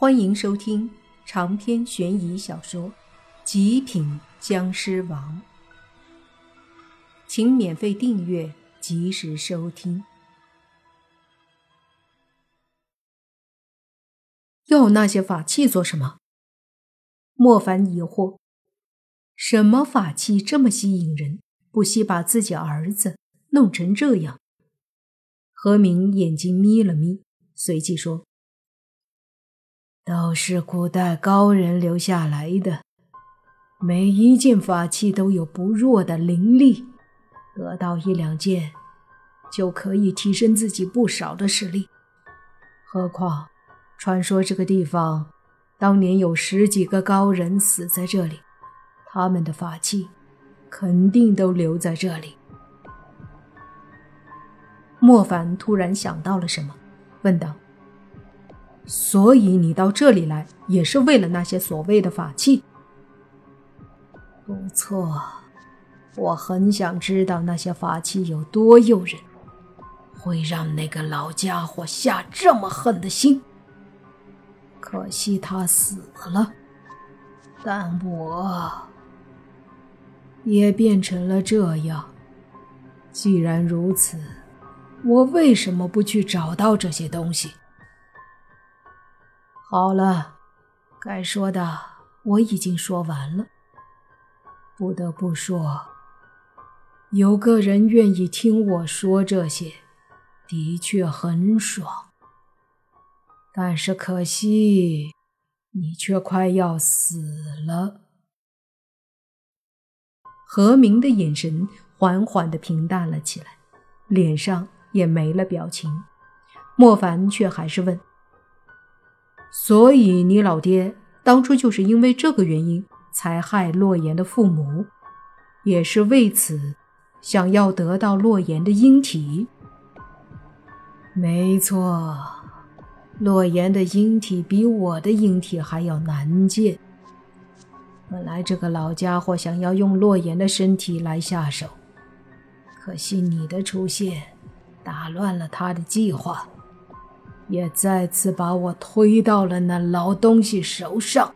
欢迎收听长篇悬疑小说《极品僵尸王》，请免费订阅，及时收听。要那些法器做什么？莫凡疑惑：什么法器这么吸引人，不惜把自己儿子弄成这样？何明眼睛眯了眯，随即说。都是古代高人留下来的，每一件法器都有不弱的灵力，得到一两件，就可以提升自己不少的实力。何况，传说这个地方当年有十几个高人死在这里，他们的法器肯定都留在这里。莫凡突然想到了什么，问道。所以你到这里来也是为了那些所谓的法器？不错，我很想知道那些法器有多诱人，会让那个老家伙下这么狠的心。可惜他死了，但我也变成了这样。既然如此，我为什么不去找到这些东西？好了，该说的我已经说完了。不得不说，有个人愿意听我说这些，的确很爽。但是可惜，你却快要死了。何明的眼神缓缓的平淡了起来，脸上也没了表情。莫凡却还是问。所以你老爹当初就是因为这个原因才害洛言的父母，也是为此想要得到洛言的阴体。没错，洛言的阴体比我的阴体还要难见。本来这个老家伙想要用洛言的身体来下手，可惜你的出现打乱了他的计划。也再次把我推到了那老东西手上，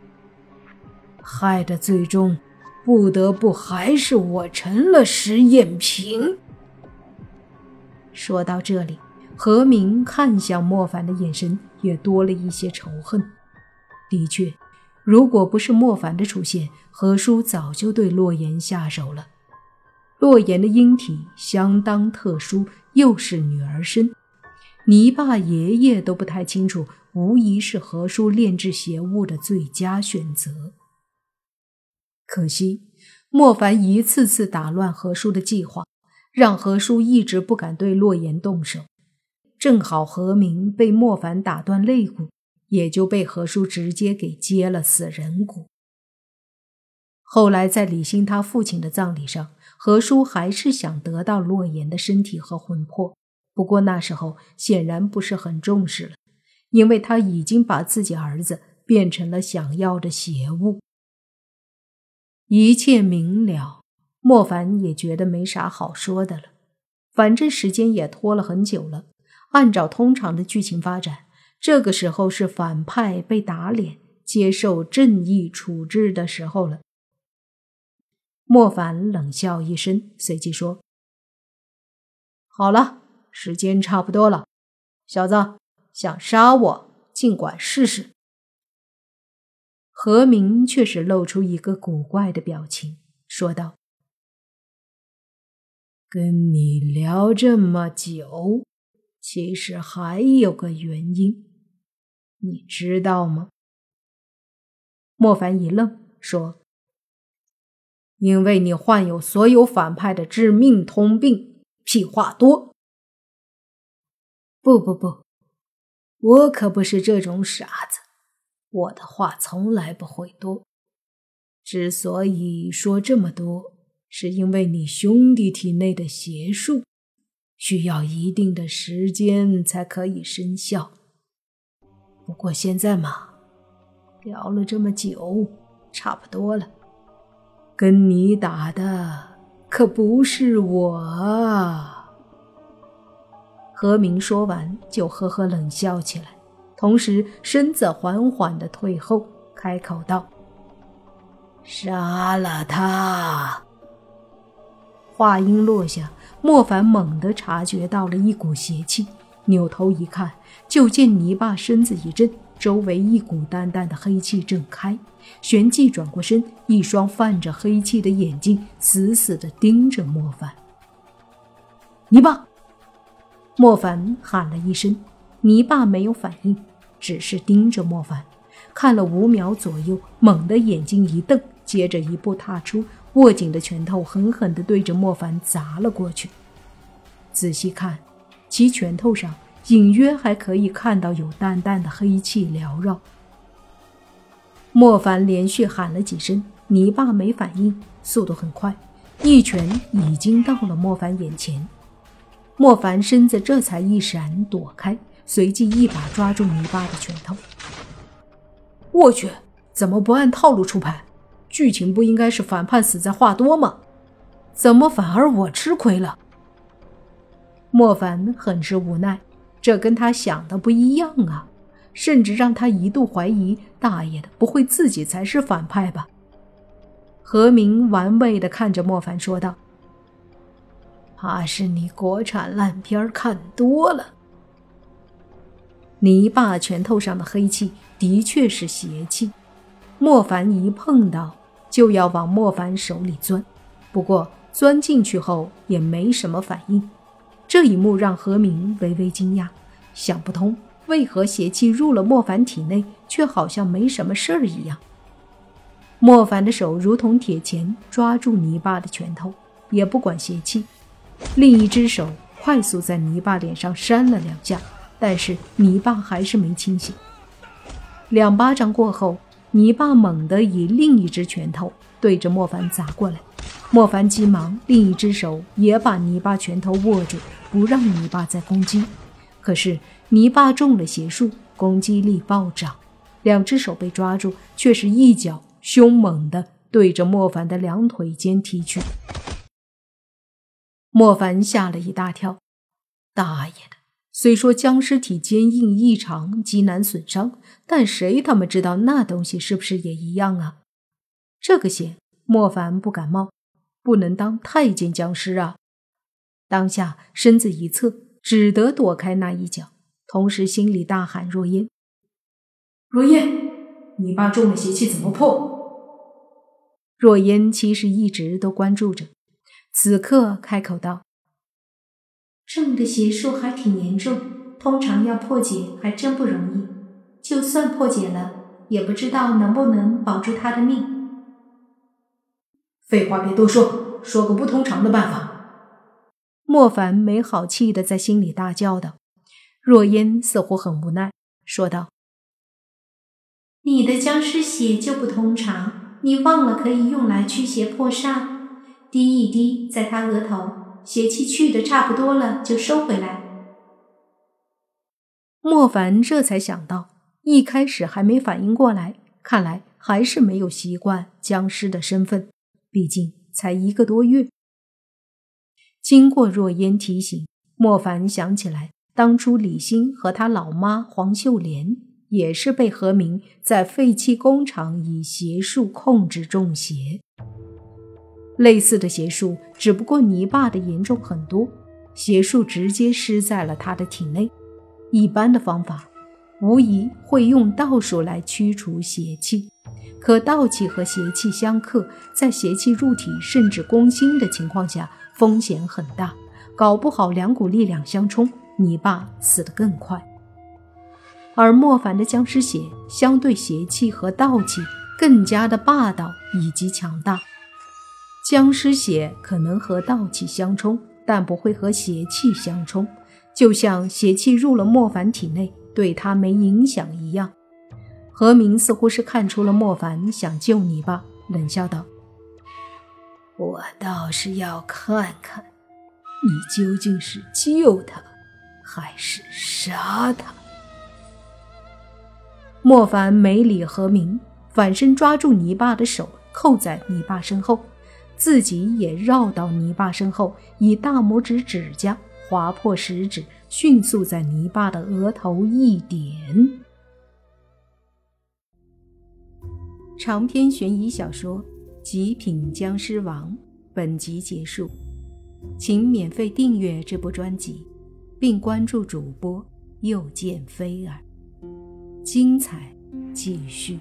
害得最终不得不还是我成了实验品。说到这里，何明看向莫凡的眼神也多了一些仇恨。的确，如果不是莫凡的出现，何叔早就对洛言下手了。洛言的阴体相当特殊，又是女儿身。你爸爷爷都不太清楚，无疑是何叔炼制邪物的最佳选择。可惜莫凡一次次打乱何叔的计划，让何叔一直不敢对洛言动手。正好何明被莫凡打断肋骨，也就被何叔直接给接了死人骨。后来在李欣他父亲的葬礼上，何叔还是想得到洛言的身体和魂魄。不过那时候显然不是很重视了，因为他已经把自己儿子变成了想要的邪物。一切明了，莫凡也觉得没啥好说的了。反正时间也拖了很久了，按照通常的剧情发展，这个时候是反派被打脸、接受正义处置的时候了。莫凡冷笑一声，随即说：“好了。”时间差不多了，小子想杀我，尽管试试。何明却是露出一个古怪的表情，说道：“跟你聊这么久，其实还有个原因，你知道吗？”莫凡一愣，说：“因为你患有所有反派的致命通病，屁话多。”不不不，我可不是这种傻子，我的话从来不会多。之所以说这么多，是因为你兄弟体内的邪术需要一定的时间才可以生效。不过现在嘛，聊了这么久，差不多了。跟你打的可不是我啊！何明说完，就呵呵冷笑起来，同时身子缓缓地退后，开口道：“杀了他！”话音落下，莫凡猛地察觉到了一股邪气，扭头一看，就见泥巴身子一震，周围一股淡淡的黑气正开，旋即转过身，一双泛着黑气的眼睛死死地盯着莫凡。泥巴！莫凡喊了一声，泥巴没有反应，只是盯着莫凡，看了五秒左右，猛地眼睛一瞪，接着一步踏出。握紧的拳头狠狠地对着莫凡砸了过去。仔细看，其拳头上隐约还可以看到有淡淡的黑气缭绕。莫凡连续喊了几声，泥巴没反应，速度很快，一拳已经到了莫凡眼前。莫凡身子这才一闪躲开，随即一把抓住泥巴的拳头。我去，怎么不按套路出牌？剧情不应该是反派死在话多吗？怎么反而我吃亏了？莫凡很是无奈，这跟他想的不一样啊，甚至让他一度怀疑大爷的不会自己才是反派吧？何明玩味的看着莫凡说道：“怕是你国产烂片看多了。”泥巴拳头上的黑气的确是邪气，莫凡一碰到。就要往莫凡手里钻，不过钻进去后也没什么反应。这一幕让何明微微惊讶，想不通为何邪气入了莫凡体内，却好像没什么事儿一样。莫凡的手如同铁钳抓住泥巴的拳头，也不管邪气，另一只手快速在泥巴脸上扇了两下，但是泥巴还是没清醒。两巴掌过后。泥巴猛地以另一只拳头对着莫凡砸过来，莫凡急忙另一只手也把泥巴拳头握住，不让泥巴再攻击。可是泥巴中了邪术，攻击力暴涨，两只手被抓住，却是一脚凶猛地对着莫凡的两腿间踢去。莫凡吓了一大跳，大爷的！虽说僵尸体坚硬异常，极难损伤，但谁他妈知道那东西是不是也一样啊？这个险莫凡不敢冒，不能当太监僵尸啊！当下身子一侧，只得躲开那一脚，同时心里大喊：“若烟，若烟，你爸中了邪气怎么破？”若烟其实一直都关注着，此刻开口道。中的邪术还挺严重，通常要破解还真不容易。就算破解了，也不知道能不能保住他的命。废话别多说，说个不通常的办法。莫凡没好气的在心里大叫道。若烟似乎很无奈，说道：“你的僵尸血就不通常，你忘了可以用来驱邪破煞，滴一滴在他额头。”邪气去的差不多了，就收回来。莫凡这才想到，一开始还没反应过来，看来还是没有习惯僵尸的身份，毕竟才一个多月。经过若烟提醒，莫凡想起来，当初李欣和他老妈黄秀莲也是被何明在废弃工厂以邪术控制中邪。类似的邪术，只不过泥巴的严重很多，邪术直接施在了他的体内。一般的方法，无疑会用道术来驱除邪气，可道气和邪气相克，在邪气入体甚至攻心的情况下，风险很大，搞不好两股力量相冲，泥巴死得更快。而莫凡的僵尸血，相对邪气和道气更加的霸道以及强大。僵尸血可能和道气相冲，但不会和邪气相冲，就像邪气入了莫凡体内，对他没影响一样。何明似乎是看出了莫凡想救你吧，冷笑道：“我倒是要看看，你究竟是救他，还是杀他。”莫凡没理何明，反身抓住泥巴的手，扣在泥巴身后。自己也绕到泥巴身后以大拇指指甲划破食指迅速在泥巴的额头一点。长篇悬疑小说极品僵尸王本集结束请免费订阅这部专辑并关注主播又见菲儿。精彩继续。